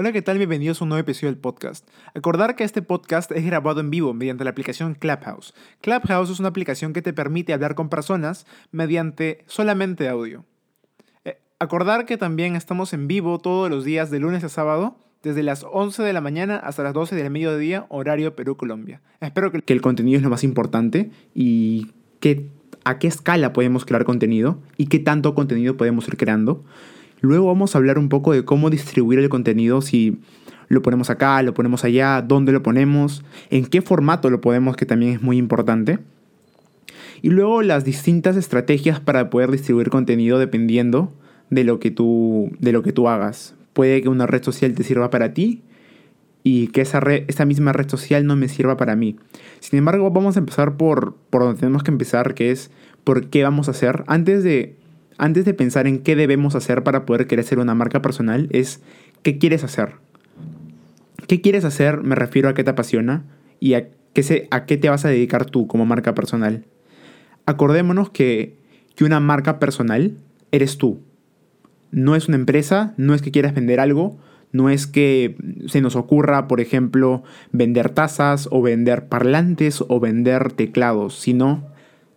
Hola, ¿qué tal? Bienvenidos a un nuevo episodio del podcast. Acordar que este podcast es grabado en vivo mediante la aplicación Clubhouse. Clubhouse es una aplicación que te permite hablar con personas mediante solamente audio. Eh, acordar que también estamos en vivo todos los días de lunes a sábado, desde las 11 de la mañana hasta las 12 del mediodía, horario Perú-Colombia. Espero que, el contenido es lo más importante y que a qué escala podemos crear contenido y qué tanto contenido podemos ir creando. Luego vamos a hablar un poco de cómo distribuir el contenido, si lo ponemos acá, lo ponemos allá, dónde lo ponemos, en qué formato lo podemos, que también es muy importante. Y luego las distintas estrategias para poder distribuir contenido dependiendo de lo que tú, de lo que tú hagas. Puede que una red social te sirva para ti y que esa, esa misma red social no me sirva para mí. Sin embargo, vamos a empezar por, por donde tenemos que empezar, que es por qué vamos a hacer. Antes de antes de pensar en qué debemos hacer para poder crecer una marca personal, es qué quieres hacer. ¿Qué quieres hacer? Me refiero a qué te apasiona y a qué, a qué te vas a dedicar tú como marca personal. Acordémonos que, que una marca personal eres tú. No es una empresa, no es que quieras vender algo, no es que se nos ocurra, por ejemplo, vender tazas o vender parlantes o vender teclados, sino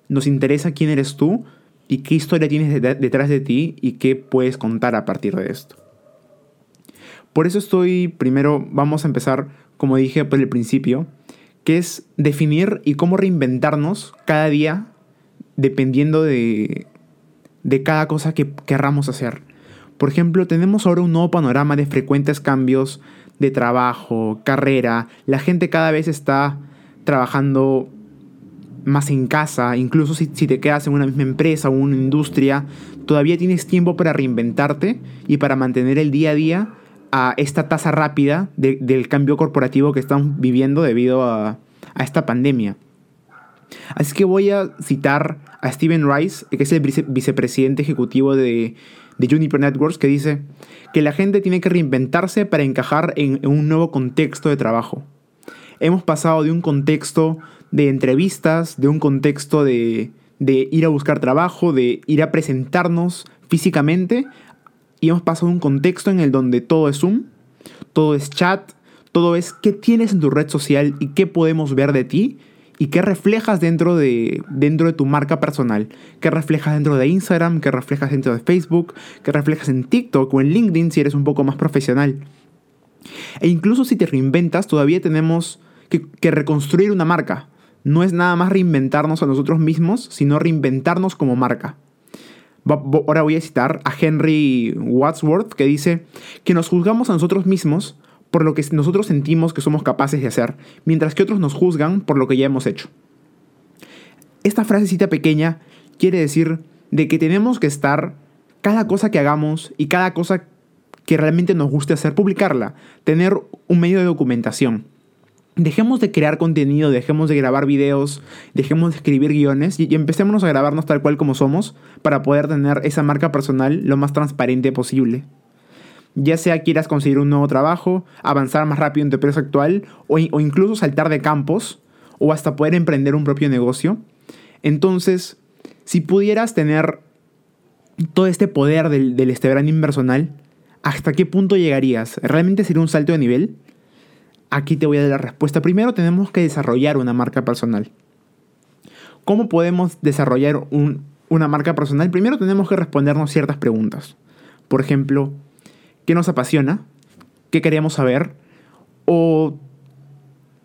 nos interesa quién eres tú y qué historia tienes detrás de ti y qué puedes contar a partir de esto. Por eso estoy, primero vamos a empezar, como dije por el principio, que es definir y cómo reinventarnos cada día dependiendo de, de cada cosa que querramos hacer. Por ejemplo, tenemos ahora un nuevo panorama de frecuentes cambios de trabajo, carrera. La gente cada vez está trabajando más en casa, incluso si, te quedas en una misma empresa o una industria, todavía tienes tiempo para reinventarte y para mantener el día a día a esta tasa rápida del cambio corporativo que estamos viviendo debido a, esta pandemia. Así que voy a citar a Steven Rice, que es el vicepresidente ejecutivo de, Juniper Networks, que dice que la gente tiene que reinventarse para encajar en un nuevo contexto de trabajo. Hemos pasado de un contexto de entrevistas, de un contexto de, ir a buscar trabajo, de ir a presentarnos físicamente, y hemos pasado a un contexto en el donde todo es Zoom, todo es chat, todo es qué tienes en tu red social y qué podemos ver de ti y qué reflejas dentro de, dentro de tu marca personal, qué reflejas dentro de Instagram, qué reflejas dentro de Facebook, qué reflejas en TikTok o en LinkedIn si eres un poco más profesional. E incluso si te reinventas, todavía tenemos que reconstruir una marca no es nada más reinventarnos a nosotros mismos, sino reinventarnos como marca. Ahora voy a citar a Henry Wadsworth que dice que nos juzgamos a nosotros mismos por lo que nosotros sentimos que somos capaces de hacer, mientras que otros nos juzgan por lo que ya hemos hecho. Esta frasecita pequeña quiere decir de que tenemos que estar cada cosa que hagamos y cada cosa que realmente nos guste hacer, publicarla, tener un medio de documentación. Dejemos de crear contenido, dejemos de grabar videos, dejemos de escribir guiones y, empecémonos a grabarnos tal cual como somos para poder tener esa marca personal lo más transparente posible. Ya sea quieras conseguir un nuevo trabajo, avanzar más rápido en tu empresa actual o, incluso saltar de campos o hasta poder emprender un propio negocio. Entonces, si pudieras tener todo este poder del, del este ¿hasta qué punto llegarías? ¿Realmente sería un salto de nivel? Aquí te voy a dar la respuesta. Primero tenemos que desarrollar una marca personal. ¿Cómo podemos desarrollar una marca personal? Primero tenemos que respondernos ciertas preguntas. Por ejemplo, ¿qué nos apasiona? ¿Qué queremos saber? O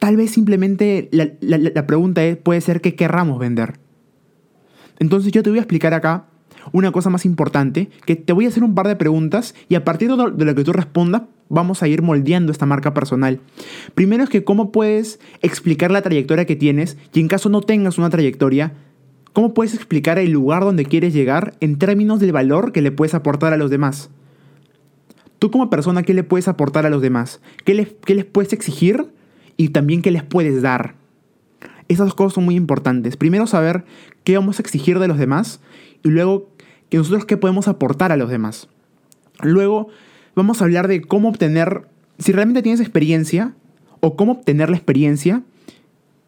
tal vez simplemente la, la pregunta es, puede ser qué querramos vender. Entonces yo te voy a explicar acá una cosa más importante, que te voy a hacer un par de preguntas y a partir de lo que tú respondas vamos a ir moldeando esta marca personal. Primero es que cómo puedes explicar la trayectoria que tienes y en caso no tengas una trayectoria, cómo puedes explicar el lugar donde quieres llegar en términos del valor que le puedes aportar a los demás. Tú como persona, ¿qué le puedes aportar a los demás? ¿Qué les, qué les puedes exigir? Y también qué les puedes dar. Esas cosas son muy importantes. Primero saber qué vamos a exigir de los demás y luego que nosotros qué podemos aportar a los demás. Luego vamos a hablar de cómo obtener, si realmente tienes experiencia, o cómo obtener la experiencia,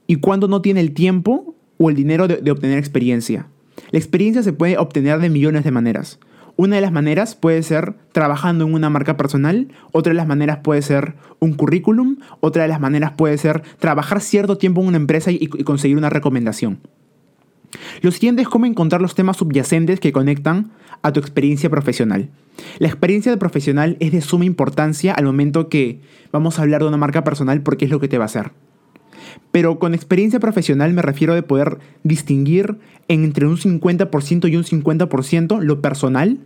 y cuándo no tiene el tiempo o el dinero de, obtener experiencia. La experiencia se puede obtener de millones de maneras. Una de las maneras puede ser trabajando en una marca personal, otra de las maneras puede ser un currículum, otra de las maneras puede ser trabajar cierto tiempo en una empresa y, conseguir una recomendación. Lo siguiente es cómo encontrar los temas subyacentes que conectan a tu experiencia profesional. La experiencia de profesional es de suma importancia al momento que vamos a hablar de una marca personal porque es lo que te va a hacer. Pero con experiencia profesional me refiero de poder distinguir entre un 50% y un 50% lo personal,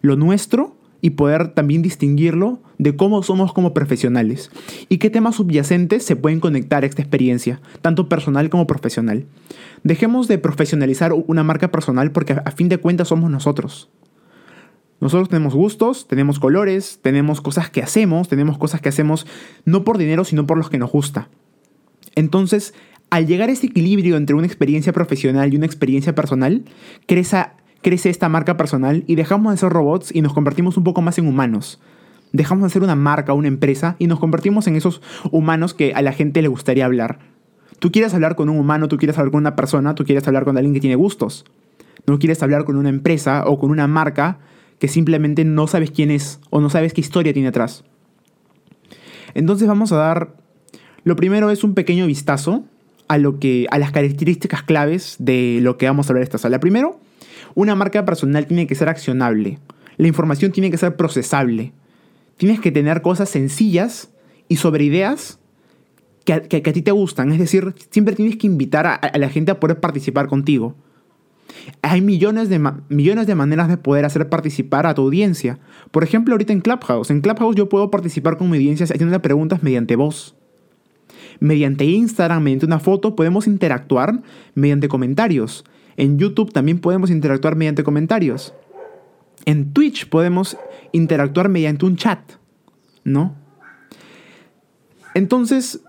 lo nuestro, y poder también distinguirlo de cómo somos como profesionales y qué temas subyacentes se pueden conectar a esta experiencia, tanto personal como profesional. Dejemos de profesionalizar una marca personal porque a fin de cuentas somos nosotros. Nosotros tenemos gustos, tenemos colores, tenemos cosas que hacemos, tenemos cosas que hacemos no por dinero, sino por los que nos gusta. Entonces, al llegar a ese equilibrio entre una experiencia profesional y una experiencia personal, crece, crece esta marca personal y dejamos de ser robots y nos convertimos un poco más en humanos. Dejamos de ser una marca, una empresa y nos convertimos en esos humanos que a la gente le gustaría hablar. Tú quieres hablar con un humano, tú quieres hablar con una persona, tú quieres hablar con alguien que tiene gustos. No quieres hablar con una empresa o con una marca que simplemente no sabes quién es o no sabes qué historia tiene atrás. Entonces vamos a dar lo primero es un pequeño vistazo a, lo que, a las características claves de lo que vamos a hablar esta sala. Primero, una marca personal tiene que ser accionable. La información tiene que ser procesable. Tienes que tener cosas sencillas y sobre ideas que a, ti te gustan. Es decir, siempre tienes que invitar a, la gente a poder participar contigo. Hay millones de, millones de maneras de poder hacer participar a tu audiencia. Por ejemplo, ahorita en Clubhouse. En Clubhouse yo puedo participar con mi audiencia haciendo preguntas mediante voz. Mediante Instagram, mediante una foto, podemos interactuar mediante comentarios. En YouTube también podemos interactuar mediante comentarios. En Twitch podemos interactuar mediante un chat, ¿no? Entonces,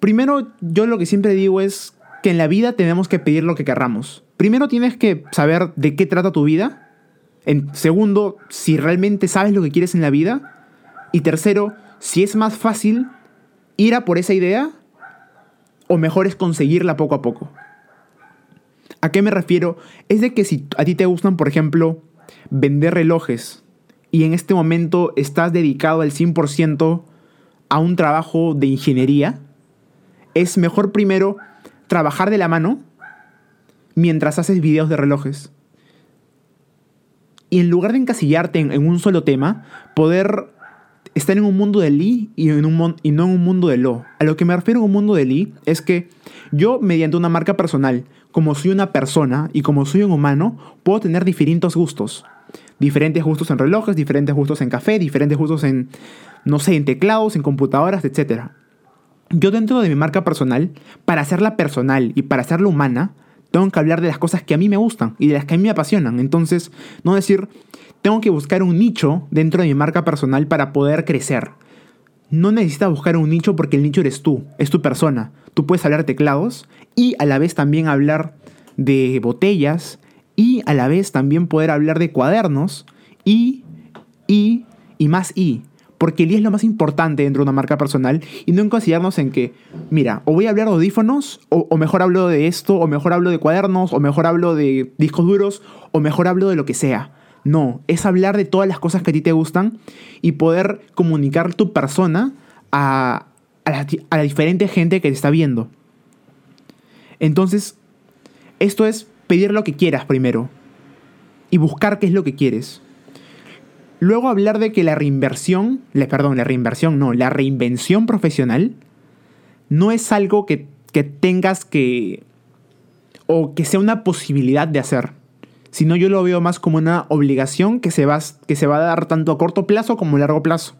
primero yo lo que siempre digo es que en la vida tenemos que pedir lo que querramos. Primero tienes que saber de qué trata tu vida. En segundo, si realmente sabes lo que quieres en la vida. Y tercero, si es más fácil ir a por esa idea o mejor es conseguirla poco a poco. ¿A qué me refiero? Es de que si a ti te gustan, por ejemplo, vender relojes y en este momento estás dedicado al 100% a un trabajo de ingeniería, es mejor primero trabajar de la mano mientras haces videos de relojes. Y en lugar de encasillarte en, un solo tema, poder estar en un mundo de Lee y, en un, y no en un mundo de Lo. A lo que me refiero en un mundo de Lee es que yo, mediante una marca personal, como soy una persona y como soy un humano, puedo tener diferentes gustos. Diferentes gustos en relojes, diferentes gustos en café, diferentes gustos en, no sé, en teclados, en computadoras, etc. Yo dentro de mi marca personal, para hacerla personal y para hacerla humana, tengo que hablar de las cosas que a mí me gustan y de las que a mí me apasionan. Entonces, no decir, tengo que buscar un nicho dentro de mi marca personal para poder crecer. No necesitas buscar un nicho porque el nicho eres tú, es tu persona. Tú puedes hablar teclados y a la vez también hablar de botellas y a la vez también poder hablar de cuadernos y, y, y más y. Porque el I es lo más importante dentro de una marca personal y no encasillarnos en que, mira, o voy a hablar de audífonos, o, o, mejor hablo de esto, o mejor hablo de cuadernos, o mejor hablo de discos duros, o mejor hablo de lo que sea. No, es hablar de todas las cosas que a ti te gustan y poder comunicar tu persona a, la, diferente gente que te está viendo. Entonces, esto es pedir lo que quieras primero y buscar qué es lo que quieres. Luego hablar de que la reinversión, perdón, la reinversión no, la reinvención profesional no es algo que, que tengas que o que sea una posibilidad de hacer sino yo lo veo más como una obligación que se, va, que se va a dar tanto a corto plazo como a largo plazo.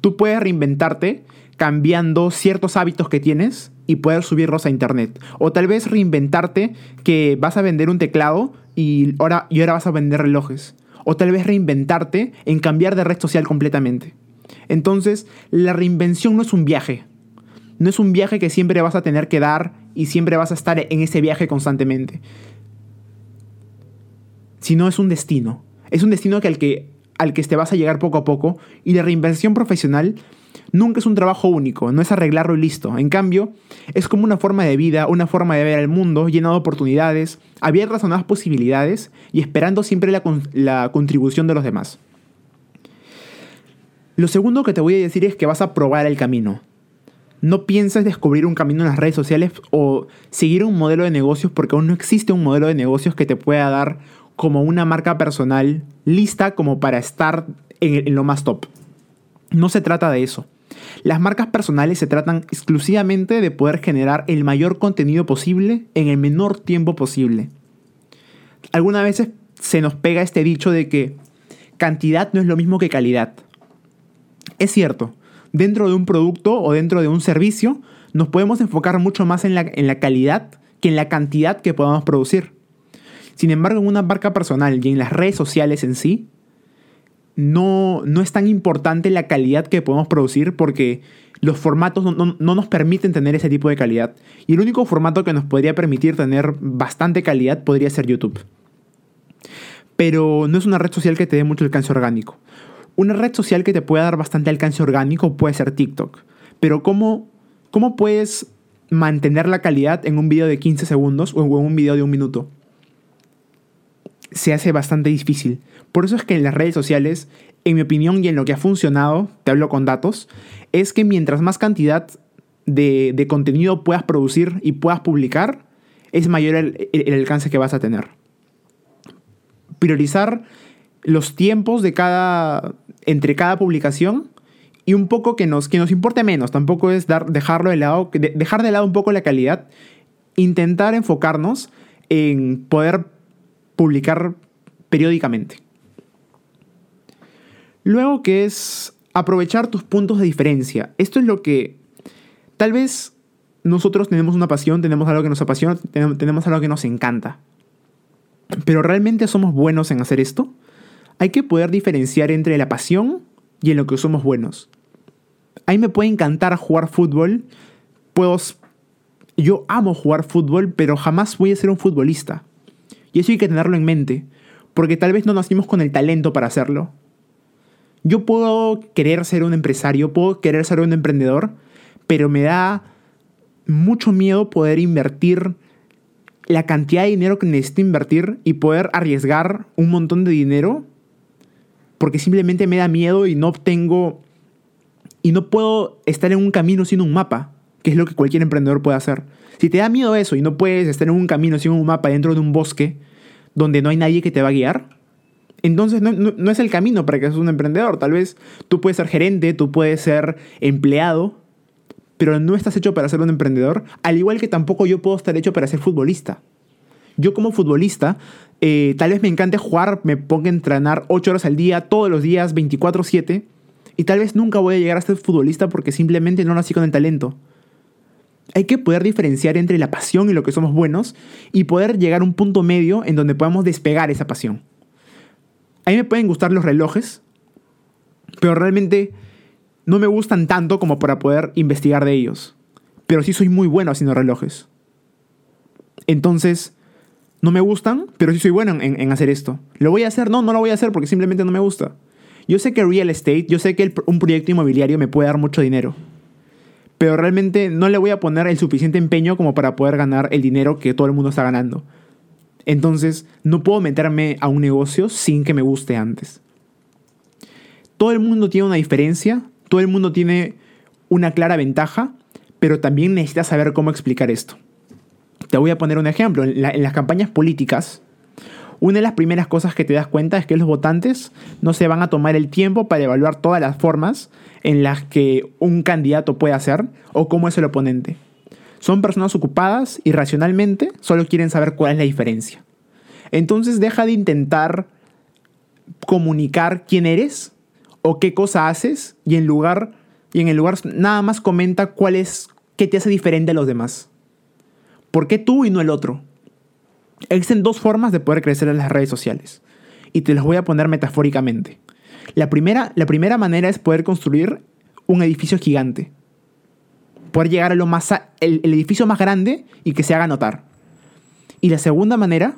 Tú puedes reinventarte cambiando ciertos hábitos que tienes y poder subirlos a internet. O tal vez reinventarte que vas a vender un teclado y ahora, y ahora vas a vender relojes. O tal vez reinventarte en cambiar de red social completamente. Entonces, la reinvención no es un viaje. No es un viaje que siempre vas a tener que dar y siempre vas a estar en ese viaje constantemente sino es un destino. Es un destino que al que al que te vas a llegar poco a poco y la reinvención profesional nunca es un trabajo único, no es arreglarlo y listo. En cambio, es como una forma de vida, una forma de ver el mundo lleno de oportunidades, abiertas a nuevas posibilidades y esperando siempre la, la contribución de los demás. Lo segundo que te voy a decir es que vas a probar el camino. No pienses descubrir un camino en las redes sociales o seguir un modelo de negocios porque aún no existe un modelo de negocios que te pueda dar como una marca personal lista como para estar en, lo más top. No se trata de eso. Las marcas personales se tratan exclusivamente de poder generar el mayor contenido posible en el menor tiempo posible. Algunas veces se nos pega este dicho de que cantidad no es lo mismo que calidad. Es cierto, dentro de un producto o dentro de un servicio, nos podemos enfocar mucho más en la, calidad que en la cantidad que podamos producir. Sin embargo, en una marca personal y en las redes sociales en sí, no, no es tan importante la calidad que podemos producir porque los formatos no, no, nos permiten tener ese tipo de calidad. Y el único formato que nos podría permitir tener bastante calidad podría ser YouTube. Pero no es una red social que te dé mucho alcance orgánico. Una red social que te pueda dar bastante alcance orgánico puede ser TikTok. Pero ¿cómo, cómo puedes mantener la calidad en un video de 15 segundos o en un video de un minuto? Se hace bastante difícil. Por eso es que en las redes sociales, en mi opinión y en lo que ha funcionado, te hablo con datos, es que mientras más cantidad de, contenido puedas producir y puedas publicar, es mayor el, alcance que vas a tener. Priorizar los tiempos de cada, entre cada publicación y un poco que nos, que nos importe menos. Tampoco es dejarlo de lado, dejar de lado un poco la calidad. Intentar enfocarnos en poder publicar periódicamente. Luego que es aprovechar tus puntos de diferencia. Esto es lo que tal vez nosotros tenemos una pasión, tenemos algo que nos apasiona, tenemos algo que nos encanta. Pero ¿realmente somos buenos en hacer esto? hay que poder diferenciar entre la pasión y en lo que somos buenos. A mí me puede encantar jugar fútbol, puedo, yo amo jugar fútbol, pero jamás voy a ser un futbolista. Y eso hay que tenerlo en mente, porque tal vez no nacimos con el talento para hacerlo. Yo puedo querer ser un empresario, puedo querer ser un emprendedor, pero me da mucho miedo poder invertir la cantidad de dinero que necesito invertir y poder arriesgar un montón de dinero porque simplemente me da miedo y no tengo y no puedo estar en un camino sin un mapa, que es lo que cualquier emprendedor puede hacer. Si te da miedo eso y no puedes estar en un camino sin un mapa dentro de un bosque donde no hay nadie que te va a guiar, entonces no, es el camino para que seas un emprendedor. Tal vez tú puedes ser gerente, tú puedes ser empleado, pero no estás hecho para ser un emprendedor, al igual que tampoco yo puedo estar hecho para ser futbolista. Yo como futbolista, eh, tal vez me encante jugar, me ponga a entrenar 8 horas al día, todos los días, 24/7, y tal vez nunca voy a llegar a ser futbolista porque simplemente no nací con el talento. Hay que poder diferenciar entre la pasión y lo que somos buenos y poder llegar a un punto medio en donde podamos despegar esa pasión. A mí me pueden gustar los relojes, pero realmente no me gustan tanto como para poder investigar de ellos. Pero sí soy muy bueno haciendo relojes. Entonces, no me gustan, pero sí soy bueno en, hacer esto. ¿Lo voy a hacer? No, no lo voy a hacer porque simplemente no me gusta. Yo sé que real estate, yo sé que un proyecto inmobiliario me puede dar mucho dinero, pero realmente no le voy a poner el suficiente empeño como para poder ganar el dinero que todo el mundo está ganando. Entonces, no puedo meterme a un negocio sin que me guste antes. Todo el mundo tiene una diferencia, todo el mundo tiene una clara ventaja, pero también necesitas saber cómo explicar esto. Te voy a poner un ejemplo. En, las campañas políticas, una de las primeras cosas que te das cuenta es que los votantes no se van a tomar el tiempo para evaluar todas las formas en las que un candidato puede hacer o cómo es el oponente. Son personas ocupadas y racionalmente solo quieren saber cuál es la diferencia. Entonces deja de intentar comunicar quién eres o qué cosa haces y en lugar y en el lugar nada más comenta cuál es qué te hace diferente a los demás. ¿Por qué tú y no el otro? Existen dos formas de poder crecer en las redes sociales. Y te las voy a poner metafóricamente. La primera, la primera manera es poder construir un edificio gigante. Poder llegar a lo más el, edificio más grande y que se haga notar. Y la segunda manera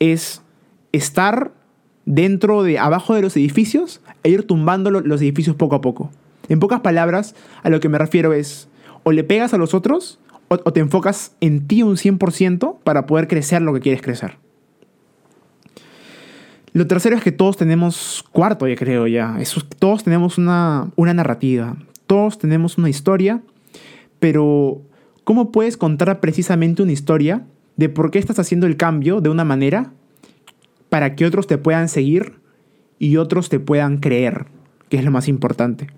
es estar dentro de, abajo de los edificios e ir tumbando los edificios poco a poco. En pocas palabras, a lo que me refiero es, o le pegas a los otros o, te enfocas en ti un 100% para poder crecer lo que quieres crecer. Lo tercero es que todos tenemos cuarto, ya creo ya. todos tenemos una, una narrativa, todos tenemos una historia, pero ¿cómo puedes contar precisamente una historia de por qué estás haciendo el cambio de una manera para que otros te puedan seguir y otros te puedan creer, que es lo más importante?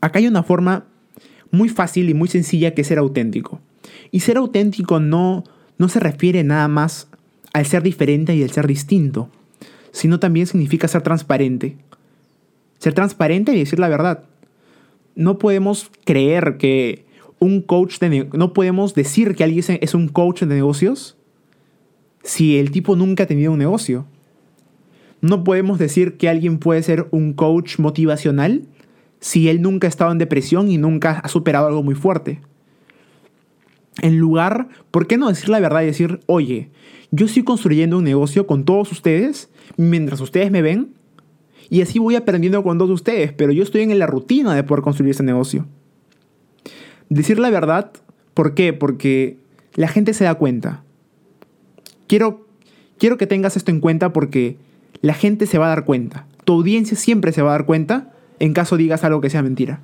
Acá hay una forma muy fácil y muy sencilla que es ser auténtico. Y ser auténtico no, no se refiere nada más al ser diferente y al ser distinto, sino también significa ser transparente. Ser transparente y decir la verdad. No podemos creer que un coach de no podemos decir que alguien es un coach de negocios si el tipo nunca ha tenido un negocio. No podemos decir que alguien puede ser un coach motivacional si él nunca ha estado en depresión y nunca ha superado algo muy fuerte. En lugar, ¿por qué no decir la verdad y decir, oye, yo estoy construyendo un negocio con todos ustedes mientras ustedes me ven y así voy aprendiendo con todos ustedes, pero yo estoy en la rutina de poder construir ese negocio. Decir la verdad, ¿por qué? Porque la gente se da cuenta. Quiero, quiero que tengas esto en cuenta porque la gente se va a dar cuenta. Tu audiencia siempre se va a dar cuenta en caso digas algo que sea mentira.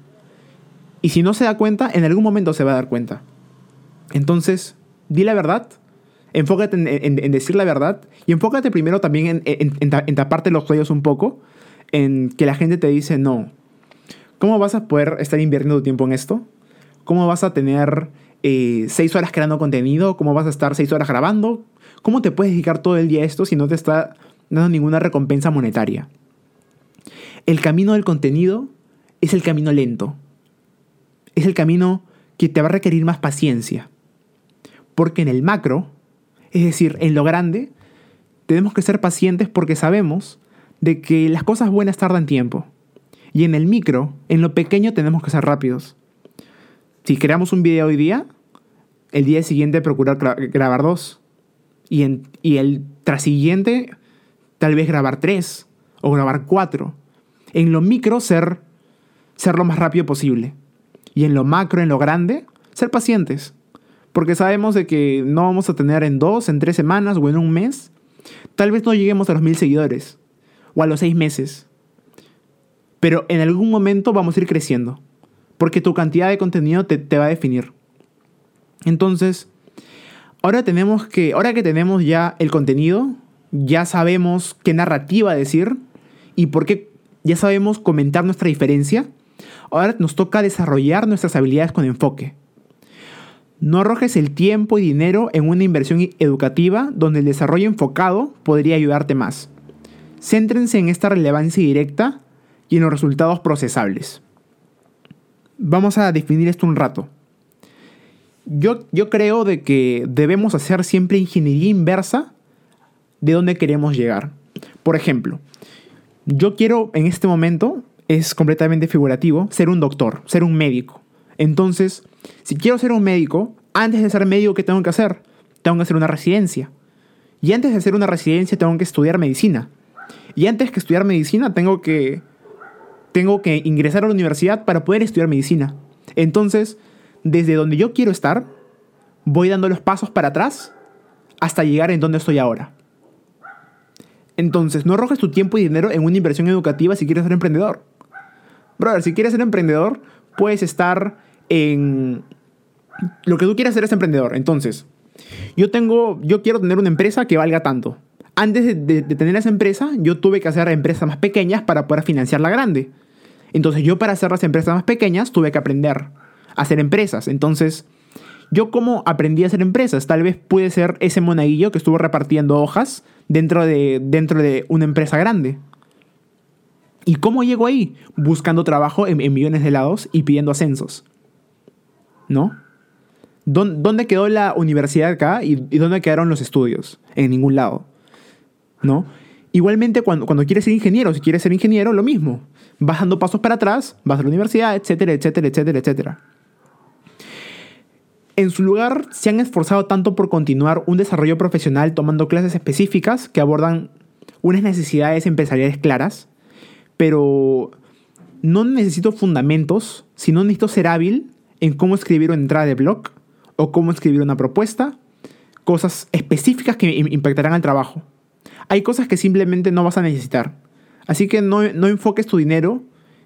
Y si no se da cuenta, en algún momento se va a dar cuenta. Entonces, di la verdad, enfócate en, decir la verdad y enfócate primero también en, taparte los cuellos un poco, en que la gente te dice, no, ¿cómo vas a poder estar invirtiendo tu tiempo en esto? ¿Cómo vas a tener eh, seis horas creando contenido? ¿Cómo vas a estar seis horas grabando? ¿Cómo te puedes dedicar todo el día a esto si no te está dando ninguna recompensa monetaria? El camino del contenido es el camino lento. Es el camino que te va a requerir más paciencia. Porque en el macro, es decir, en lo grande, tenemos que ser pacientes porque sabemos de que las cosas buenas tardan tiempo. Y en el micro, en lo pequeño, tenemos que ser rápidos. Si creamos un video hoy día, el día siguiente procurar grabar dos. Y, el tras siguiente, tal vez grabar tres o grabar cuatro en lo micro ser, ser lo más rápido posible. Y en lo macro, en lo grande, ser pacientes. Porque sabemos de que no vamos a tener en dos, en tres semanas o en un mes. Tal vez no lleguemos a los mil seguidores. O a los seis meses. Pero en algún momento vamos a ir creciendo. Porque tu cantidad de contenido te, va a definir. Entonces, ahora tenemos que, ahora que tenemos ya el contenido, ya sabemos qué narrativa decir y por qué ya sabemos comentar nuestra diferencia. Ahora nos toca desarrollar nuestras habilidades con enfoque. No arrojes el tiempo y dinero en una inversión educativa donde el desarrollo enfocado podría ayudarte más. Céntrense en esta relevancia directa y en los resultados procesables. Vamos a definir esto un rato. Yo, yo creo de que debemos hacer siempre ingeniería inversa de dónde queremos llegar. Por ejemplo, yo quiero en este momento, es completamente figurativo, ser un doctor, ser un médico. Entonces, si quiero ser un médico, antes de ser médico, ¿qué tengo que hacer? Tengo que hacer una residencia. Y antes de hacer una residencia, tengo que estudiar medicina. Y antes que estudiar medicina, tengo que, tengo que ingresar a la universidad para poder estudiar medicina. Entonces, desde donde yo quiero estar, voy dando los pasos para atrás hasta llegar en donde estoy ahora. Entonces, no arrojes tu tiempo y dinero en una inversión educativa si quieres ser emprendedor. Brother, si quieres ser emprendedor, puedes estar en... Lo que tú quieres hacer es emprendedor. Entonces, yo tengo, yo quiero tener una empresa que valga tanto. Antes de, tener esa empresa, yo tuve que hacer empresas más pequeñas para poder financiar la grande. Entonces, yo para hacer las empresas más pequeñas tuve que aprender a hacer empresas. Entonces, yo cómo aprendí a hacer empresas, tal vez pude ser ese monaguillo que estuvo repartiendo hojas dentro de, dentro de una empresa grande. ¿Y cómo llego ahí? Buscando trabajo en, millones de lados y pidiendo ascensos. ¿No? ¿Dónde quedó la universidad acá y, dónde quedaron los estudios? En ningún lado. ¿No? Igualmente, cuando, cuando quieres ser ingeniero, si quieres ser ingeniero, lo mismo. Vas dando pasos para atrás, vas a la universidad, etcétera, etcétera, etcétera, etcétera. En su lugar, se han esforzado tanto por continuar un desarrollo profesional tomando clases específicas que abordan unas necesidades empresariales claras, pero no necesito fundamentos, sino necesito ser hábil en cómo escribir una entrada de blog o cómo escribir una propuesta, cosas específicas que impactarán al trabajo. Hay cosas que simplemente no vas a necesitar. Así que no, enfoques tu dinero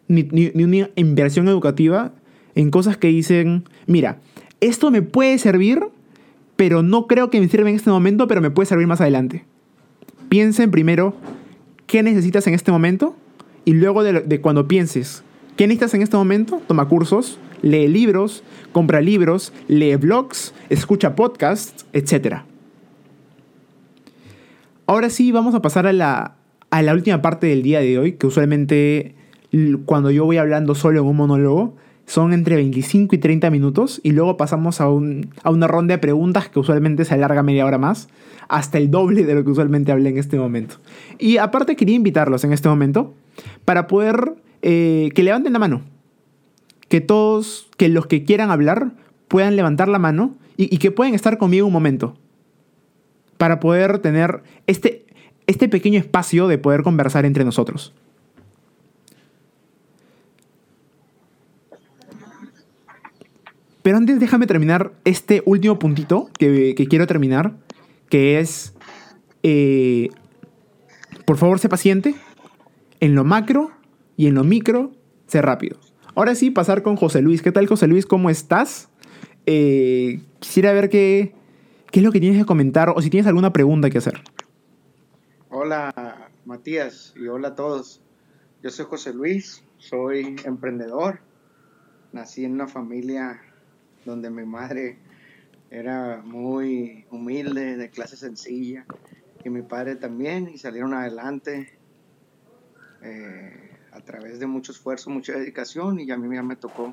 ni, ni una inversión educativa en cosas que dicen, mira, esto me puede servir, pero no creo que me sirva en este momento, pero me puede servir más adelante. Piensen primero qué necesitas en este momento y luego de, cuando pienses qué necesitas en este momento, toma cursos, lee libros, compra libros, lee blogs, escucha podcasts, etc. Ahora sí, vamos a pasar a la, a la última parte del día de hoy, que usualmente cuando yo voy hablando solo en un monólogo, son entre 25 y 30 minutos y luego pasamos a, una ronda de preguntas que usualmente se alarga media hora más, hasta el doble de lo que usualmente hablé en este momento. Y aparte quería invitarlos en este momento para poder eh, que levanten la mano, que todos, que los que quieran hablar puedan levantar la mano y que puedan estar conmigo un momento, para poder tener este, este pequeño espacio de poder conversar entre nosotros. Pero antes déjame terminar este último puntito que, quiero terminar, que es, eh, por favor, sé paciente en lo macro y en lo micro, sé rápido. Ahora sí, pasar con José Luis. ¿Qué tal, José Luis? ¿Cómo estás? Eh, quisiera ver qué, qué es lo que tienes que comentar o si tienes alguna pregunta que hacer. Hola, Matías, y hola a todos. Yo soy José Luis, soy emprendedor. Nací en una familia donde mi madre era muy humilde, de clase sencilla, y mi padre también, y salieron adelante eh, a través de mucho esfuerzo, mucha dedicación, y a mí ya me tocó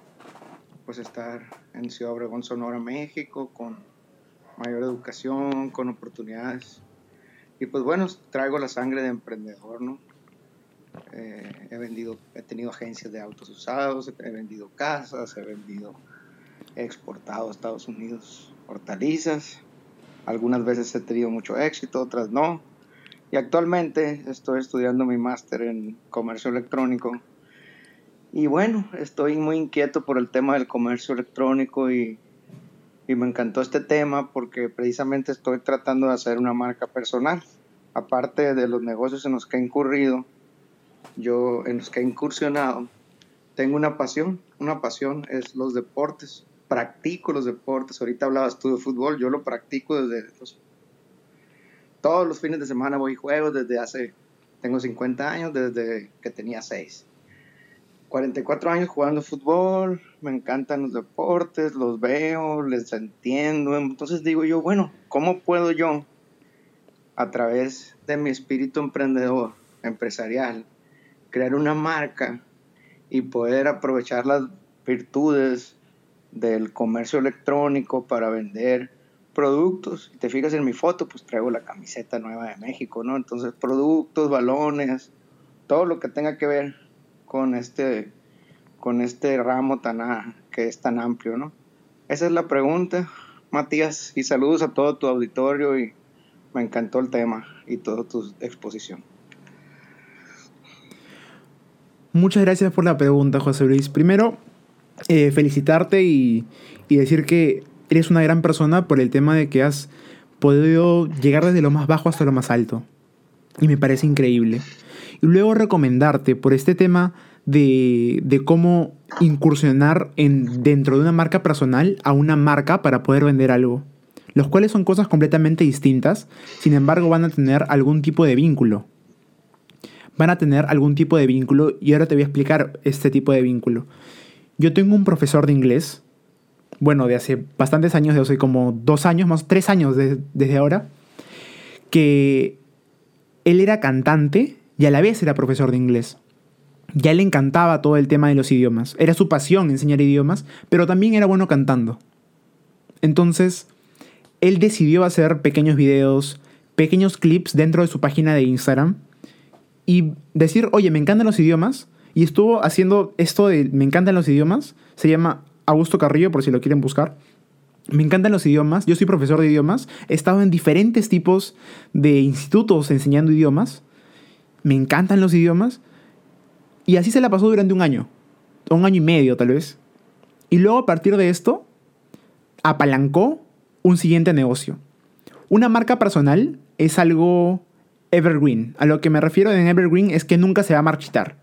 pues estar en Ciudad Obregón, Sonora, México, con mayor educación, con oportunidades. Y pues bueno, traigo la sangre de emprendedor, ¿no? Eh, he vendido, he tenido agencias de autos usados, he vendido casas, he vendido He exportado a Estados Unidos hortalizas. Algunas veces he tenido mucho éxito, otras no. Y actualmente estoy estudiando mi máster en comercio electrónico. Y bueno, estoy muy inquieto por el tema del comercio electrónico y, y me encantó este tema porque precisamente estoy tratando de hacer una marca personal. Aparte de los negocios en los que he incurrido, yo en los que he incursionado, tengo una pasión. Una pasión es los deportes practico los deportes. Ahorita hablabas tú de fútbol, yo lo practico desde todos los fines de semana voy y juego desde hace, tengo 50 años, desde que tenía 6. 44 años jugando fútbol, me encantan los deportes, los veo, les entiendo. Entonces digo yo, bueno, ¿cómo puedo yo, a través de mi espíritu emprendedor, empresarial, crear una marca y poder aprovechar las virtudes del comercio electrónico para vender productos. Te fijas en mi foto, pues traigo la camiseta nueva de México, ¿no? Entonces, productos, balones, todo lo que tenga que ver con este, con este ramo tan, que es tan amplio, ¿no? Esa es la pregunta, Matías, y saludos a todo tu auditorio y me encantó el tema y toda tu exposición. Muchas gracias por la pregunta, José Luis. Primero, eh, felicitarte y, decir que eres una gran persona por el tema de que has podido llegar desde lo más bajo hasta lo más alto. Y me parece increíble. Y luego recomendarte por este tema de, de cómo incursionar en, dentro de una marca personal a una marca para poder vender algo. Los cuales son cosas completamente distintas, sin embargo van a tener algún tipo de vínculo. Van a tener algún tipo de vínculo y ahora te voy a explicar este tipo de vínculo. Yo tengo un profesor de inglés, bueno, de hace bastantes años, de hace como dos años, más tres años desde ahora, que él era cantante y a la vez era profesor de inglés. Ya le encantaba todo el tema de los idiomas. Era su pasión enseñar idiomas, pero también era bueno cantando. Entonces, él decidió hacer pequeños videos, pequeños clips dentro de su página de Instagram y decir, oye, me encantan los idiomas, y estuvo haciendo esto de Me encantan los idiomas. Se llama Augusto Carrillo, por si lo quieren buscar. Me encantan los idiomas. Yo soy profesor de idiomas. He estado en diferentes tipos de institutos enseñando idiomas. me encantan los idiomas. Y así se la pasó durante un año, un año y medio tal vez. Y luego a partir de esto, apalancó un siguiente negocio. Una marca personal es algo evergreen. A lo que me refiero en evergreen es que nunca se va a marchitar.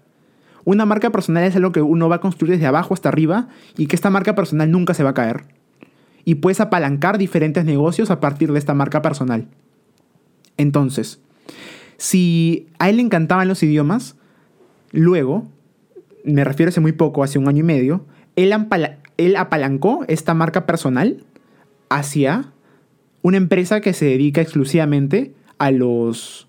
Una marca personal es algo que uno va a construir desde abajo hasta arriba y que esta marca personal nunca se va a caer. Y puedes apalancar diferentes negocios a partir de esta marca personal. Entonces, si a él le encantaban los idiomas, luego, me refiero hace muy poco, hace un año y medio, él, él apalancó esta marca personal hacia una empresa que se dedica exclusivamente a los,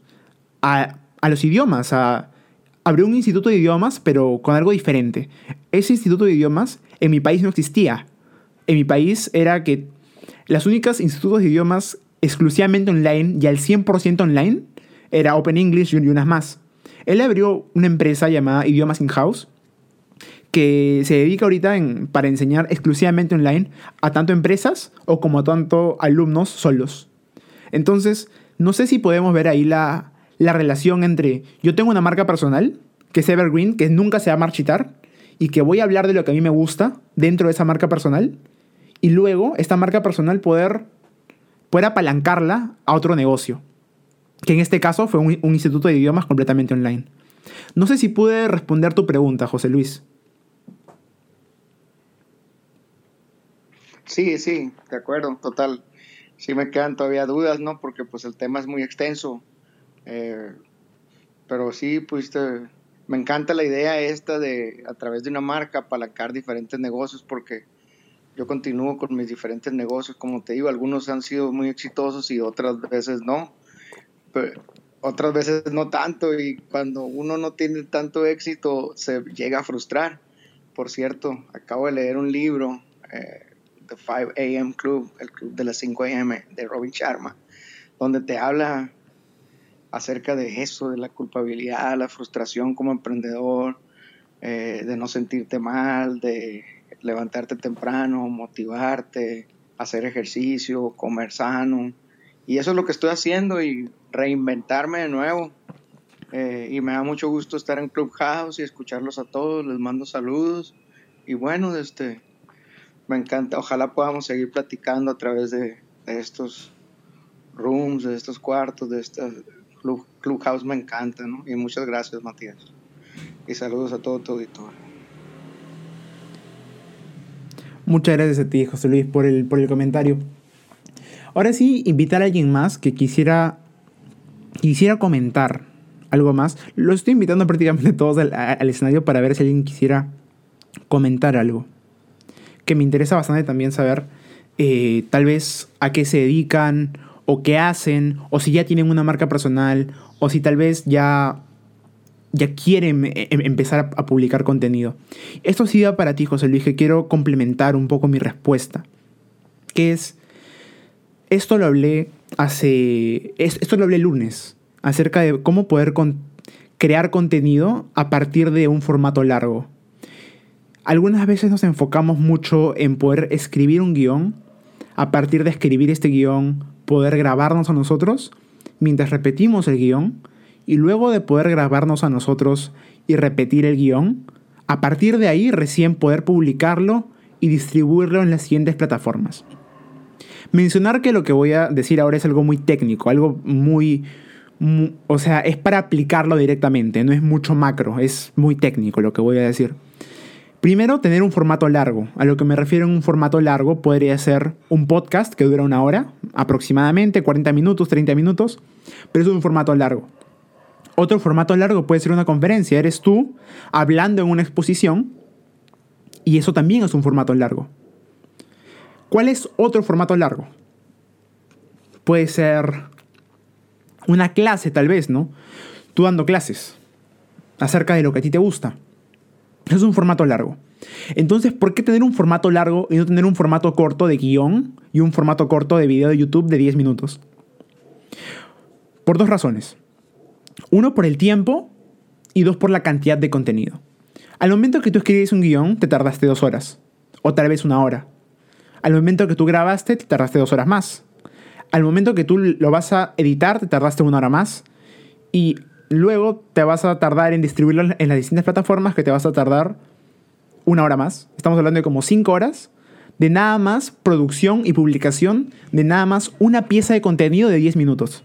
a, a los idiomas, abrió un instituto de idiomas, pero con algo diferente. Ese instituto de idiomas en mi país no existía. En mi país era que las únicas institutos de idiomas exclusivamente online y al 100% online era Open English y unas más. Él abrió una empresa llamada Idiomas In-House que se dedica ahorita para enseñar exclusivamente online a tanto empresas o como a tanto alumnos solos. Entonces, no sé si podemos ver ahí la, la relación entre yo tengo una marca personal, que es Evergreen, que nunca se va a marchitar, y que voy a hablar de lo que a mí me gusta dentro de esa marca personal, y luego esta marca personal poder, poder apalancarla a otro negocio, que en este caso fue un, un instituto de idiomas completamente online. No sé si pude responder tu pregunta, José Luis. Sí, sí, de acuerdo, total. Sí me quedan todavía dudas, ¿no? Porque pues el tema es muy extenso. Eh, pero sí, pues me encanta la idea esta de a través de una marca apalancar diferentes negocios porque yo continúo con mis diferentes negocios, como te digo, algunos han sido muy exitosos y otras veces no. otras veces no tanto y cuando uno no tiene tanto éxito se llega a frustrar. Por cierto, acabo de leer un libro, eh, The 5 AM Club, el club de las 5 AM de Robin Sharma, donde te habla acerca de eso, de la culpabilidad, la frustración como emprendedor, eh, de no sentirte mal, de levantarte temprano, motivarte, hacer ejercicio, comer sano. Y eso es lo que estoy haciendo y reinventarme de nuevo. Eh, y me da mucho gusto estar en Clubhouse y escucharlos a todos. Les mando saludos. Y bueno, este, me encanta. Ojalá podamos seguir platicando a través de, estos rooms, de estos cuartos, de estas Clubhouse me encanta, ¿no? Y muchas gracias, Matías. Y saludos a todo tu auditorio. Muchas gracias a ti, José Luis, por el, por el comentario. Ahora sí, invitar a alguien más que quisiera, quisiera comentar algo más. Lo estoy invitando prácticamente todos al, escenario para ver si alguien quisiera comentar algo. Que me interesa bastante también saber eh, tal vez a qué se dedican o qué hacen, o si ya tienen una marca personal, o si tal vez ya, ya quieren em, em, empezar a, publicar contenido. Esto sí va para ti, José Luis, que quiero complementar un poco mi respuesta. Que es, esto lo hablé hace, esto lo hablé el lunes, acerca de cómo poder crear contenido a partir de un formato largo. Algunas veces nos enfocamos mucho en poder escribir un guion, a partir de escribir este guion, poder grabarnos a nosotros mientras repetimos el guion y luego de poder grabarnos a nosotros y repetir el guion, a partir de ahí recién poder publicarlo y distribuirlo en las siguientes plataformas. Mencionar que lo que voy a decir ahora es algo muy técnico, algo muy, o sea, es para aplicarlo directamente, no es mucho macro, es muy técnico lo que voy a decir. Primero, tener un formato largo. A lo que me refiero en un formato largo podría ser un podcast que dura una hora, aproximadamente 40 minutos, 30 minutos, pero es un formato largo. Otro formato largo puede ser una conferencia. Eres tú hablando en una exposición y eso también es un formato largo. ¿Cuál es otro formato largo? Puede ser una clase tal vez, ¿no? Tú dando clases acerca de lo que a ti te gusta es un formato largo. Entonces, ¿por qué tener un formato largo y no tener un formato corto de guion y un formato corto de video de YouTube de 10 minutos? Por dos razones. Uno, por el tiempo y dos, por la cantidad de contenido. Al momento que tú escribes un guion, te tardaste dos horas, o tal vez una hora. Al momento que tú grabaste, te tardaste dos horas más. Al momento que tú lo vas a editar, te tardaste una hora más. Y luego te vas a tardar en distribuirlo en las distintas plataformas que te vas a tardar una hora más. Estamos hablando de como cinco horas de nada más producción y publicación de nada más una pieza de contenido de 10 minutos.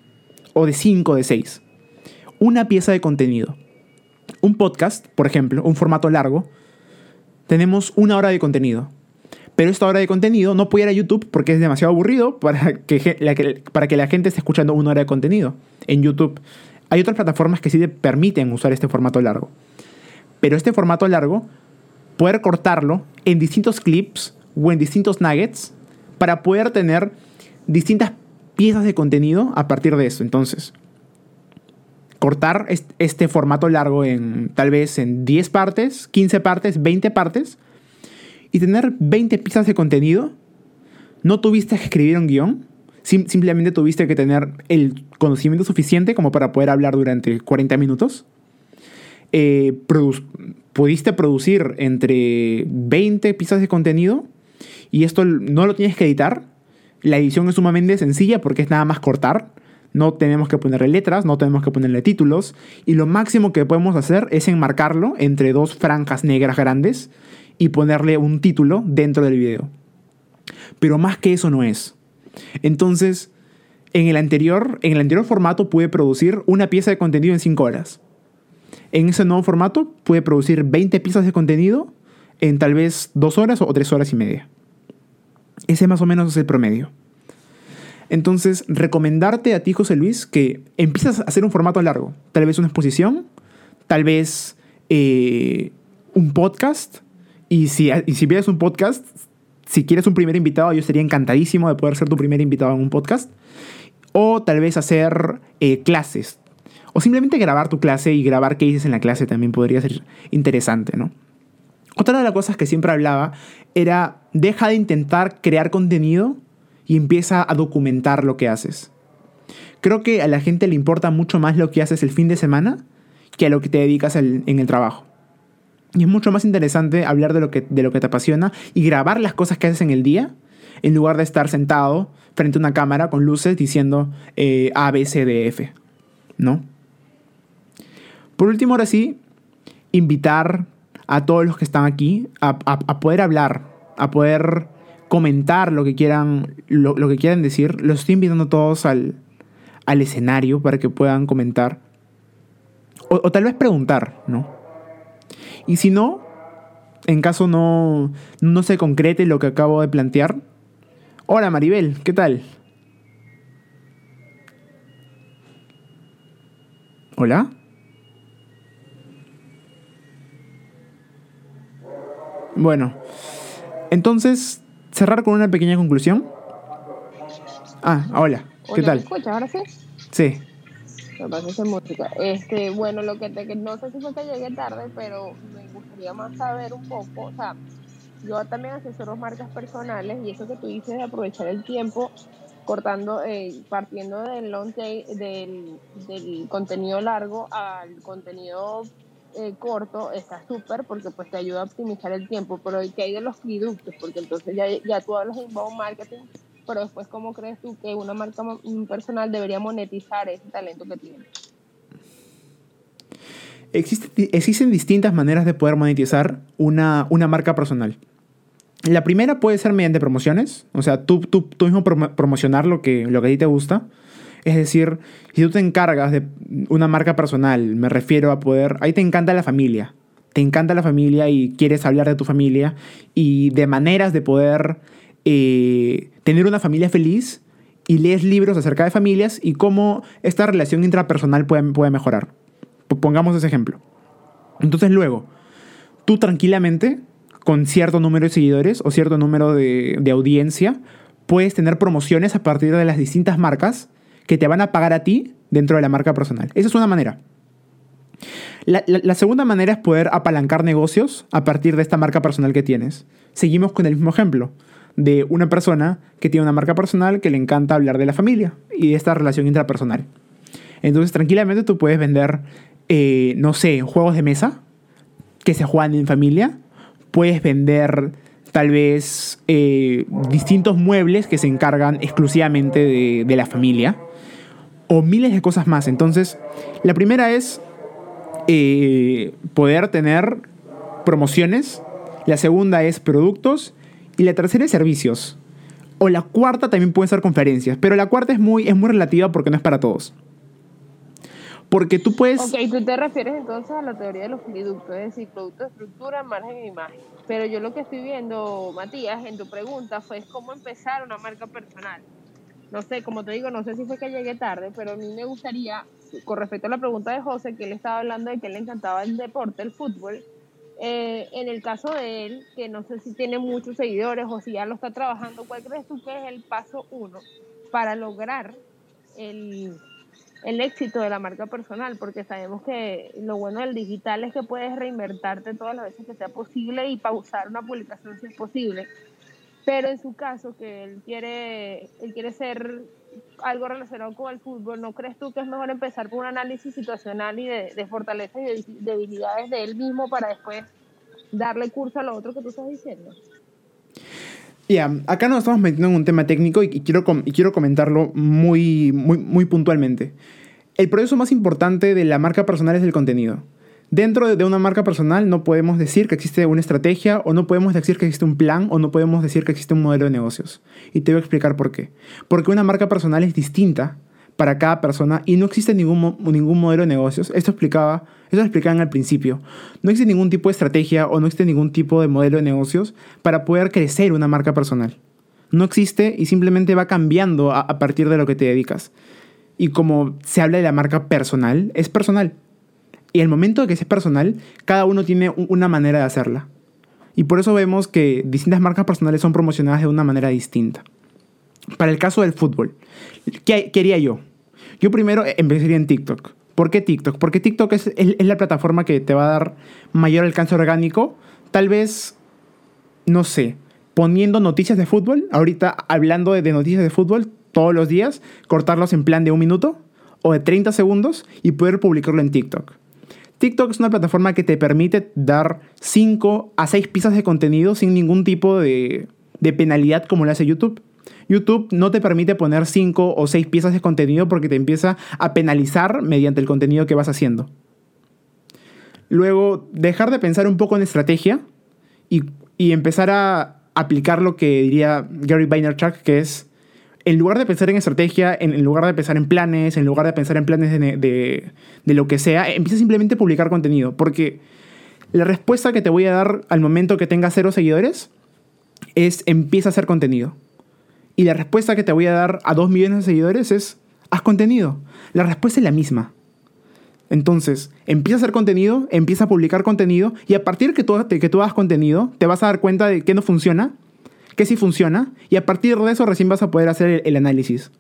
O de 5, de 6. Una pieza de contenido. Un podcast, por ejemplo, un formato largo, tenemos una hora de contenido. Pero esta hora de contenido no puede ir a YouTube porque es demasiado aburrido para que, para que la gente esté escuchando una hora de contenido en YouTube. Hay otras plataformas que sí te permiten usar este formato largo. Pero este formato largo, poder cortarlo en distintos clips o en distintos nuggets para poder tener distintas piezas de contenido a partir de eso. Entonces, cortar este formato largo en tal vez en 10 partes, 15 partes, 20 partes y tener 20 piezas de contenido. No tuviste que escribir un guion, simplemente tuviste que tener el conocimiento suficiente como para poder hablar durante 40 minutos. Eh, pudiste producir entre 20 piezas de contenido y esto no lo tienes que editar. La edición es sumamente sencilla porque es nada más cortar. No tenemos que ponerle letras, no tenemos que ponerle títulos. Y lo máximo que podemos hacer es enmarcarlo entre dos franjas negras grandes y ponerle un título dentro del video. Pero más que eso no es. Entonces, en el anterior, en el anterior formato pude producir una pieza de contenido en 5 horas. En ese nuevo formato pude producir 20 piezas de contenido en tal vez 2 horas o 3 horas y media. Ese más o menos es el promedio. Entonces, recomendarte a ti, José Luis, que empieces a hacer un formato largo. Tal vez una exposición, tal vez eh, un podcast. Y si, y si vienes un podcast, si quieres un primer invitado, yo estaría encantadísimo de poder ser tu primer invitado en un podcast. O tal vez hacer eh, clases. O simplemente grabar tu clase y grabar qué dices en la clase también podría ser interesante, ¿no? Otra de las cosas que siempre hablaba era deja de intentar crear contenido y empieza a documentar lo que haces. Creo que a la gente le importa mucho más lo que haces el fin de semana que a lo que te dedicas en el trabajo. Y es mucho más interesante hablar de lo, que, de lo que te apasiona y grabar las cosas que haces en el día en lugar de estar sentado frente a una cámara con luces diciendo eh, A, B, C, D, F. ¿No? Por último, ahora sí, invitar a todos los que están aquí a, poder hablar, a poder comentar lo que quieran, lo, que quieran decir. Los estoy invitando todos al, al escenario para que puedan comentar. O, tal vez preguntar, ¿no? Y si no, en caso no, no se concrete lo que acabo de plantear. Hola Maribel, ¿qué tal? ¿Hola? Bueno, entonces, cerrar con una pequeña conclusión. Ah, hola, ¿qué tal? ¿Me escuchas ahora sí? Sí. Me pasa música. Este, bueno, lo que te, no sé si fue que llegué tarde, pero me gustaría más saber un poco, o sea, yo también asesoro marcas personales y eso que tú dices de aprovechar el tiempo cortando, eh, partiendo del long tail, del, del contenido largo al contenido eh, corto está súper porque pues te ayuda a optimizar el tiempo, pero ¿qué hay de los productos? Porque entonces ya, ya tú hablas de inbound marketing, pero después ¿cómo crees tú que una marca personal debería monetizar ese talento que tiene? Existe, existen distintas maneras de poder monetizar una, una marca personal. La primera puede ser mediante promociones, o sea, tú, tú, tú mismo promocionar lo que, lo que a ti te gusta. Es decir, si tú te encargas de una marca personal, me refiero a poder, ahí te encanta la familia, te encanta la familia y quieres hablar de tu familia y de maneras de poder eh, tener una familia feliz y lees libros acerca de familias y cómo esta relación intrapersonal puede, mejorar. Pongamos ese ejemplo. Entonces luego, tú tranquilamente, con cierto número de seguidores o cierto número de, de audiencia, puedes tener promociones a partir de las distintas marcas que te van a pagar a ti dentro de la marca personal. Esa es una manera. La, segunda manera es poder apalancar negocios a partir de esta marca personal que tienes. Seguimos con el mismo ejemplo de una persona que tiene una marca personal que le encanta hablar de la familia y de esta relación intrapersonal. Entonces, tranquilamente tú puedes vender, eh, no sé, juegos de mesa que se juegan en familia. Puedes vender tal vez eh, distintos muebles que se encargan exclusivamente de, la familia o miles de cosas más. Entonces, la primera es eh, poder tener promociones, la segunda es productos y la tercera es servicios. O la cuarta también pueden ser conferencias, pero la cuarta es muy, es muy relativa porque no es para todos. Porque tú puedes... Ok, tú te refieres entonces a la teoría de los productos, es decir, producto, estructura, margen e imagen. Pero yo lo que estoy viendo, Matías, en tu pregunta fue cómo empezar una marca personal. No sé, como te digo, no sé si fue que llegué tarde, pero a mí me gustaría, con respecto a la pregunta de José, que él estaba hablando de que le encantaba el deporte, el fútbol, eh, en el caso de él, que no sé si tiene muchos seguidores o si ya lo está trabajando, ¿cuál crees tú que es el paso uno para lograr el, el éxito de la marca personal? Porque sabemos que lo bueno del digital es que puedes reinvertarte todas las veces que sea posible y pausar una publicación si es posible. Pero en su caso, que él quiere, él quiere ser algo relacionado con el fútbol, ¿no crees tú que es mejor empezar con un análisis situacional y de, fortalezas y de debilidades de él mismo para después darle curso a lo otro que tú estás diciendo? Ya, acá nos estamos metiendo en un tema técnico y, quiero, quiero comentarlo muy, muy, muy puntualmente. El proceso más importante de la marca personal es el contenido. Dentro de una marca personal no podemos decir que existe una estrategia o no podemos decir que existe un plan o no podemos decir que existe un modelo de negocios. Y te voy a explicar por qué. Porque una marca personal es distinta para cada persona y no existe ningún, ningún modelo de negocios. Esto explicaba, esto explicaban al principio. No existe ningún tipo de estrategia o no existe ningún tipo de modelo de negocios para poder crecer una marca personal. No existe y simplemente va cambiando a, a partir de lo que te dedicas. Y como se habla de la marca personal, es personal. Y el momento de que es personal, cada uno tiene una manera de hacerla. Y por eso vemos que distintas marcas personales son promocionadas de una manera distinta. Para el caso del fútbol, ¿qué quería yo? Yo primero empezaría en TikTok. ¿Por qué TikTok? Porque TikTok es, es, la plataforma que te va a dar mayor alcance orgánico. Tal vez, no sé, poniendo noticias de fútbol, ahorita hablando de, de noticias de fútbol todos los días, cortarlos en plan de un minuto o de 30 segundos y poder publicarlo en TikTok. TikTok es una plataforma que te permite dar 5 a 6 piezas de contenido sin ningún tipo de, penalidad como lo hace YouTube. YouTube no te permite poner 5 o 6 piezas de contenido porque te empieza a penalizar mediante el contenido que vas haciendo. Luego, dejar de pensar un poco en estrategia y, y empezar a aplicar lo que diría Gary Vaynerchuk, que es en lugar de pensar en estrategia, en, lugar de pensar en planes, en lugar de pensar en planes de, de, lo que sea, empieza simplemente a publicar contenido. Porque la respuesta que te voy a dar al momento que tengas cero seguidores es empieza a hacer contenido. Y la respuesta que te voy a dar a dos millones de seguidores es haz contenido. La respuesta es la misma. Entonces, empieza a hacer contenido, empieza a publicar contenido y a partir que tú, que tú hagas contenido, te vas a dar cuenta de que no funciona que sí funciona, y a partir de eso recién vas a poder hacer el, análisis.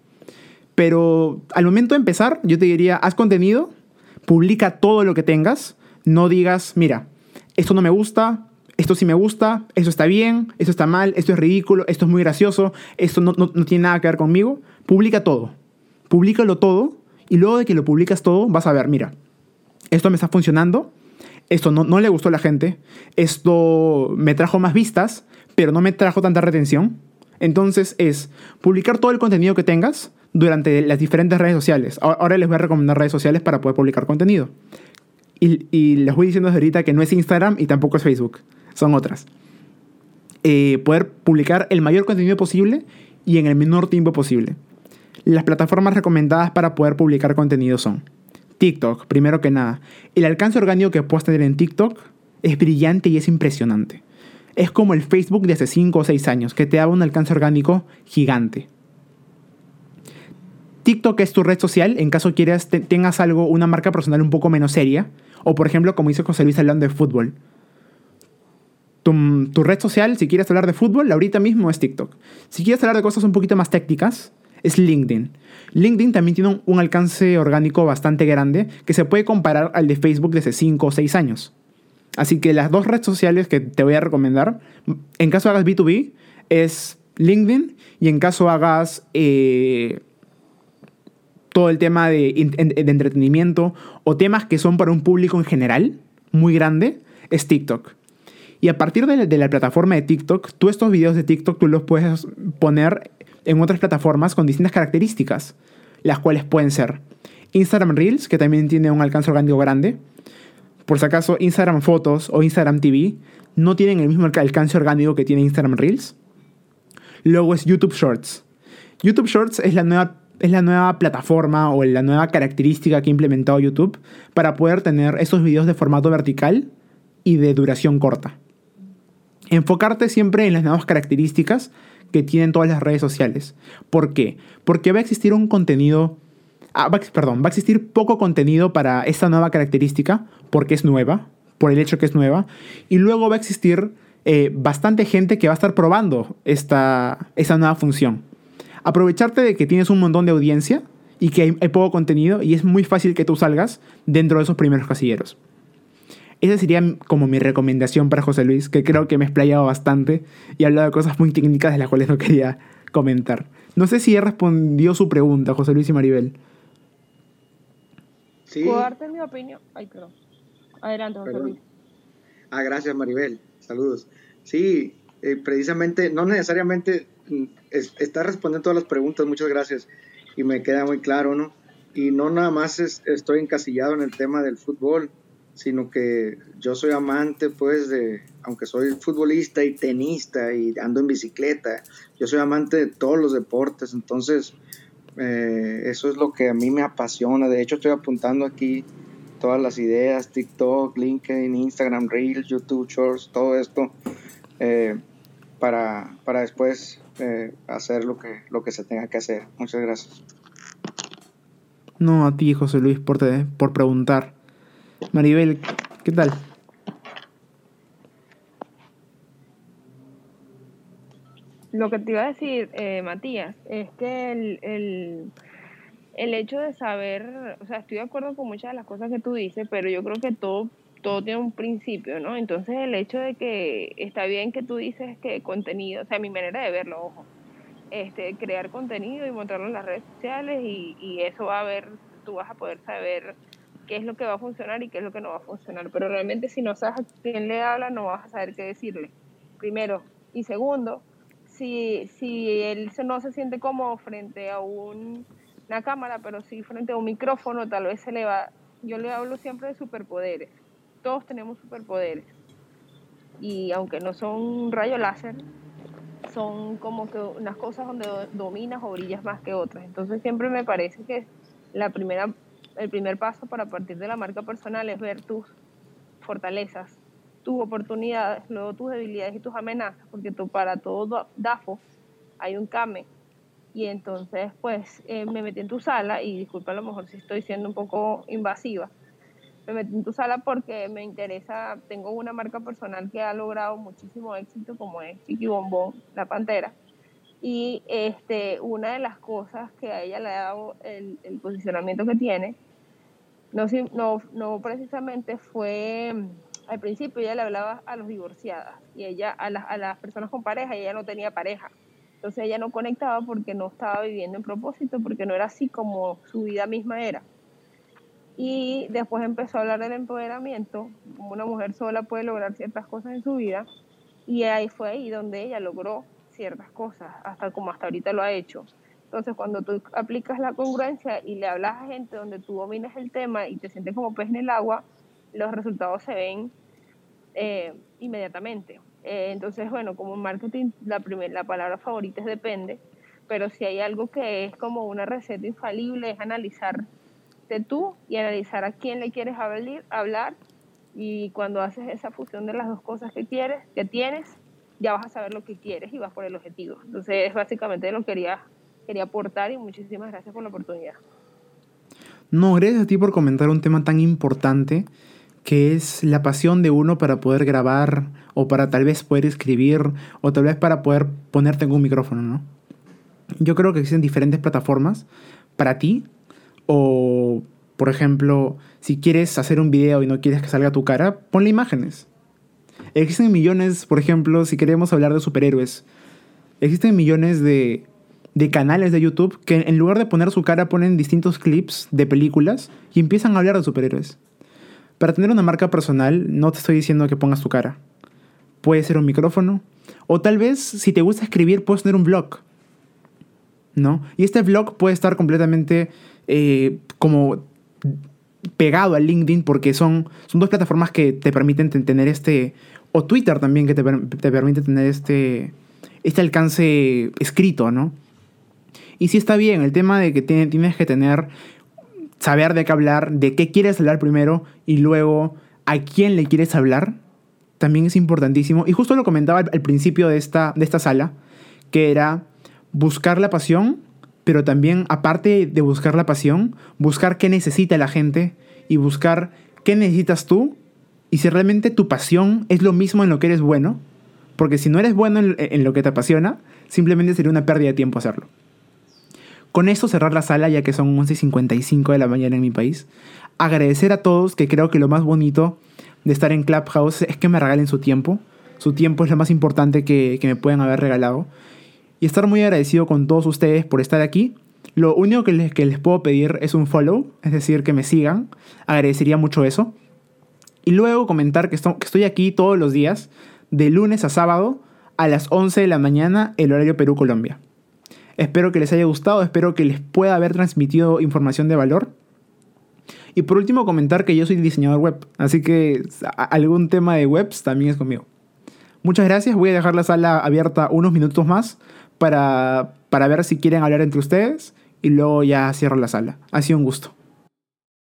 Pero al momento de empezar, yo te diría, haz contenido, publica todo lo que tengas, no digas, mira, esto no me gusta, esto sí me gusta, esto está bien, esto está mal, esto es ridículo, esto es muy gracioso, esto no, no, tiene nada que ver conmigo. Publica todo. Públicalo todo y luego de que lo publicas todo vas a ver, mira, esto me está funcionando, esto no, no le gustó a la gente, esto me trajo más vistas, pero no me trajo tanta retención. Entonces es publicar todo el contenido que tengas durante las diferentes redes sociales. Ahora les voy a recomendar redes sociales para poder publicar contenido. Y, les voy diciendo desde ahorita que no es Instagram y tampoco es Facebook. Son otras. Eh, poder publicar el mayor contenido posible y en el menor tiempo posible. Las plataformas recomendadas para poder publicar contenido son TikTok, primero que nada. El alcance orgánico que puedes tener en TikTok es brillante y es impresionante es como el Facebook de hace 5 o 6 años, que te da un alcance orgánico gigante. TikTok es tu red social en caso quieras tengas algo, una marca personal un poco menos seria. O por ejemplo, como dice José Luis hablando de fútbol. Tu, red social, si quieres hablar de fútbol, ahorita mismo es TikTok. Si quieres hablar de cosas un poquito más técnicas, es LinkedIn. LinkedIn también tiene un, alcance orgánico bastante grande que se puede comparar al de Facebook de hace 5 o 6 años. Así que las dos redes sociales que te voy a recomendar, en caso hagas B2B, es LinkedIn y en caso hagas eh, todo el tema de, entretenimiento o temas que son para un público en general muy grande, es TikTok. Y a partir de la, plataforma de TikTok, tú estos videos de TikTok tú los puedes poner en otras plataformas con distintas características. las cuales pueden ser Instagram Reels, que también tiene un alcance orgánico grande. Por si acaso, Instagram Fotos o Instagram TV no tienen el mismo alcance orgánico que tiene Instagram Reels. Luego es YouTube Shorts. YouTube Shorts es la nueva, es la nueva plataforma o la nueva característica que ha implementado YouTube para poder tener esos videos de formato vertical y de duración corta. Enfocarte siempre en las nuevas características que tienen todas las redes sociales. ¿Por qué? Porque va a existir un contenido, ah, perdón, va a existir poco contenido para esta nueva característica porque es nueva, por el hecho que es nueva, y luego va a existir eh, bastante gente que va a estar probando esta, esta nueva función. Aprovecharte de que tienes un montón de audiencia y que hay, hay poco contenido y es muy fácil que tú salgas dentro de esos primeros casilleros. Esa sería como mi recomendación para José Luis, que creo que me he explayado bastante y he hablado de cosas muy técnicas de las cuales no quería comentar. No sé si he respondido su pregunta, José Luis y Maribel. Sí. ¿Puedo darte mi opinión? Ay, perdón. Adelante, José Luis. Ah, gracias, Maribel. Saludos. Sí, eh, precisamente, no necesariamente mm, está respondiendo todas las preguntas, muchas gracias. Y me queda muy claro, ¿no? Y no nada más estoy encasillado en el tema del fútbol sino que yo soy amante, pues, de, aunque soy futbolista y tenista y ando en bicicleta, yo soy amante de todos los deportes, entonces eh, eso es lo que a mí me apasiona. De hecho, estoy apuntando aquí todas las ideas, TikTok, LinkedIn, Instagram, Reels, YouTube Shorts, todo esto, eh, para, para, después eh, hacer lo que, lo que se tenga que hacer. Muchas gracias. No, a ti, José Luis, por, por preguntar. Maribel, ¿qué tal? Lo que te iba a decir, eh, Matías, es que el, el, el, hecho de saber, o sea, estoy de acuerdo con muchas de las cosas que tú dices, pero yo creo que todo, todo tiene un principio, ¿no? Entonces el hecho de que está bien que tú dices que contenido, o sea, mi manera de verlo, ojo, este, crear contenido y mostrarlo en las redes sociales y, y eso va a ver, tú vas a poder saber qué es lo que va a funcionar y qué es lo que no va a funcionar. Pero realmente si no sabes a quién le habla, no vas a saber qué decirle. Primero. Y segundo, si, si él no se siente cómodo frente a un, una cámara, pero sí frente a un micrófono, tal vez se le va... Yo le hablo siempre de superpoderes. Todos tenemos superpoderes. Y aunque no son un rayo láser, son como que unas cosas donde dominas o brillas más que otras. Entonces siempre me parece que la primera el primer paso para partir de la marca personal es ver tus fortalezas, tus oportunidades, luego tus debilidades y tus amenazas, porque tú, para todo DAFO hay un CAME. Y entonces, pues, eh, me metí en tu sala, y disculpa a lo mejor si estoy siendo un poco invasiva, me metí en tu sala porque me interesa, tengo una marca personal que ha logrado muchísimo éxito, como es Chiqui Bombón, la Pantera y este, una de las cosas que a ella le ha dado el, el posicionamiento que tiene, no, no, no precisamente fue, al principio ella le hablaba a los divorciadas y ella a, a las personas con pareja y ella no tenía pareja. Entonces ella no conectaba porque no estaba viviendo en propósito, porque no era así como su vida misma era. Y después empezó a hablar del empoderamiento, como una mujer sola puede lograr ciertas cosas en su vida. Y ahí fue ahí donde ella logró ciertas cosas, hasta como hasta ahorita lo ha hecho. Entonces, cuando tú aplicas la congruencia y le hablas a gente donde tú dominas el tema y te sientes como pez en el agua, los resultados se ven eh, inmediatamente. Eh, entonces, bueno, como marketing, la, primer, la palabra favorita es depende, pero si hay algo que es como una receta infalible, es analizarte tú y analizar a quién le quieres hablar y cuando haces esa fusión de las dos cosas que quieres, que tienes, ya vas a saber lo que quieres y vas por el objetivo. Entonces, es básicamente lo que quería, quería aportar y muchísimas gracias por la oportunidad. No, gracias a ti por comentar un tema tan importante que es la pasión de uno para poder grabar o para tal vez poder escribir o tal vez para poder ponerte en un micrófono, ¿no? Yo creo que existen diferentes plataformas para ti o, por ejemplo, si quieres hacer un video y no quieres que salga tu cara, ponle imágenes. Existen millones, por ejemplo, si queremos hablar de superhéroes, existen millones de, de canales de YouTube que en lugar de poner su cara ponen distintos clips de películas y empiezan a hablar de superhéroes. Para tener una marca personal, no te estoy diciendo que pongas tu cara. Puede ser un micrófono. O tal vez, si te gusta escribir, puedes tener un blog. ¿no? Y este blog puede estar completamente eh, como pegado a LinkedIn porque son, son dos plataformas que te permiten tener este, o Twitter también que te, te permite tener este, este alcance escrito, ¿no? Y sí está bien, el tema de que tienes que tener, saber de qué hablar, de qué quieres hablar primero y luego a quién le quieres hablar, también es importantísimo. Y justo lo comentaba al, principio de esta, de esta sala, que era buscar la pasión, pero también, aparte de buscar la pasión, buscar qué necesita la gente y buscar qué necesitas tú y si realmente tu pasión es lo mismo en lo que eres bueno, porque si no eres bueno en, lo que te apasiona, simplemente sería una pérdida de tiempo hacerlo. Con esto cerrar la sala, ya que son 11.55 de la mañana en mi país. Agradecer a todos, que creo que lo más bonito de estar en Clubhouse es que me regalen su tiempo. Su tiempo es lo más importante que, me pueden haber regalado. Y estar muy agradecido con todos ustedes por estar aquí. Lo único que les, que les puedo pedir es un follow, es decir, que me sigan. Agradecería mucho eso. Y luego comentar que, estoy aquí todos los días, de lunes a sábado, a las 11 de la mañana, el horario Perú-Colombia. Espero que les haya gustado, espero que les pueda haber transmitido información de valor. Y por último, comentar que yo soy diseñador web, así que algún tema de webs también es conmigo. Muchas gracias, voy a dejar la sala abierta unos minutos más para, para ver si quieren hablar entre ustedes y luego ya cierro la sala. Ha sido un gusto.